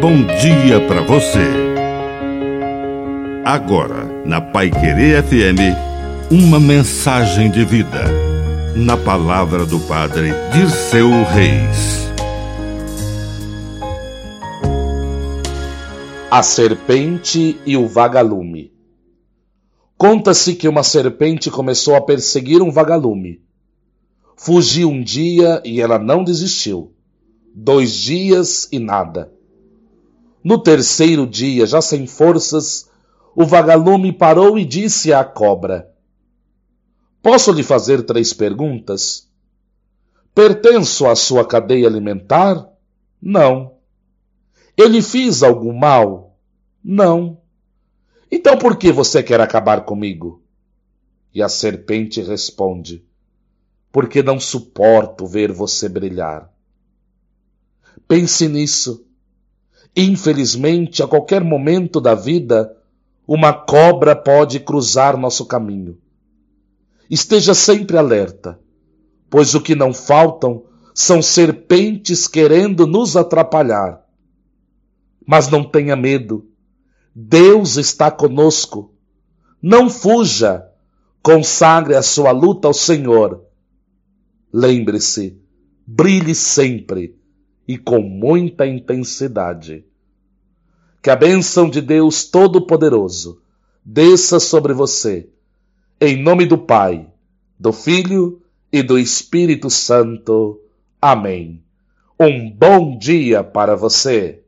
bom dia para você. Agora, na Pai Querer FM, uma mensagem de vida. Na palavra do Padre Dirceu Reis. A serpente e o vagalume. Conta-se que uma serpente começou a perseguir um vagalume. Fugiu um dia e ela não desistiu. Dois dias e nada. No terceiro dia, já sem forças, o vagalume parou e disse à cobra: Posso lhe fazer três perguntas? Pertenço à sua cadeia alimentar? Não. Eu lhe fiz algum mal? Não. Então por que você quer acabar comigo? E a serpente responde: Porque não suporto ver você brilhar. Pense nisso. Infelizmente, a qualquer momento da vida, uma cobra pode cruzar nosso caminho. Esteja sempre alerta, pois o que não faltam são serpentes querendo nos atrapalhar. Mas não tenha medo. Deus está conosco. Não fuja. Consagre a sua luta ao Senhor. Lembre-se, brilhe sempre e com muita intensidade. Que a bênção de Deus Todo-Poderoso desça sobre você, em nome do Pai, do Filho e do Espírito Santo. Amém. Um bom dia para você.